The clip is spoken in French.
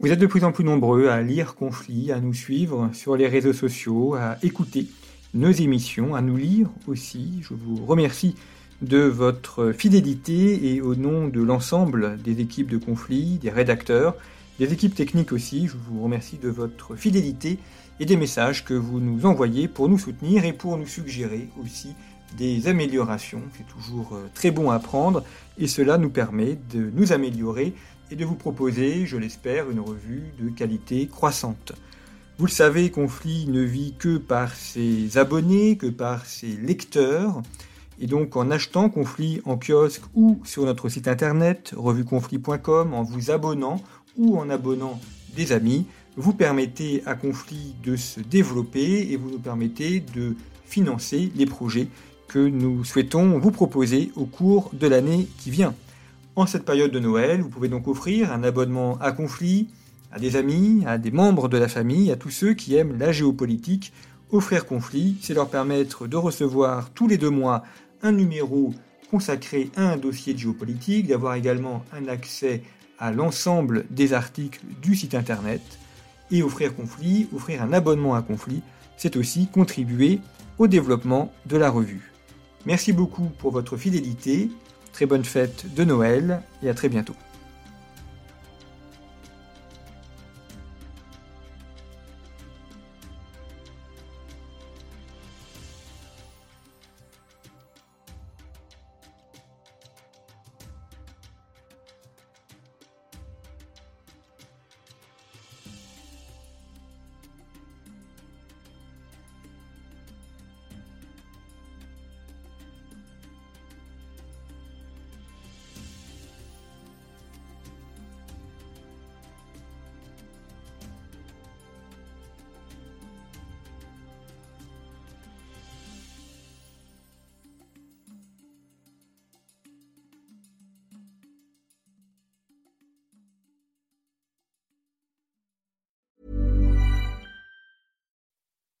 Vous êtes de plus en plus nombreux à lire Conflit, à nous suivre sur les réseaux sociaux, à écouter nos émissions, à nous lire aussi. Je vous remercie de votre fidélité et au nom de l'ensemble des équipes de Conflit, des rédacteurs, des équipes techniques aussi, je vous remercie de votre fidélité et des messages que vous nous envoyez pour nous soutenir et pour nous suggérer aussi des améliorations. C'est toujours euh, très bon à prendre et cela nous permet de nous améliorer et de vous proposer, je l'espère, une revue de qualité croissante. Vous le savez, Conflit ne vit que par ses abonnés, que par ses lecteurs. Et donc en achetant Conflit en kiosque ou sur notre site internet revueconflit.com, en vous abonnant ou en abonnant des amis, vous permettez à Conflit de se développer et vous nous permettez de financer les projets que nous souhaitons vous proposer au cours de l'année qui vient. En cette période de Noël, vous pouvez donc offrir un abonnement à Conflit, à des amis, à des membres de la famille, à tous ceux qui aiment la géopolitique. Offrir Conflit, c'est leur permettre de recevoir tous les deux mois un numéro consacré à un dossier de géopolitique, d'avoir également un accès à l'ensemble des articles du site internet. Et offrir Conflit, offrir un abonnement à Conflit, c'est aussi contribuer au développement de la revue. Merci beaucoup pour votre fidélité. Très bonne fête de Noël et à très bientôt.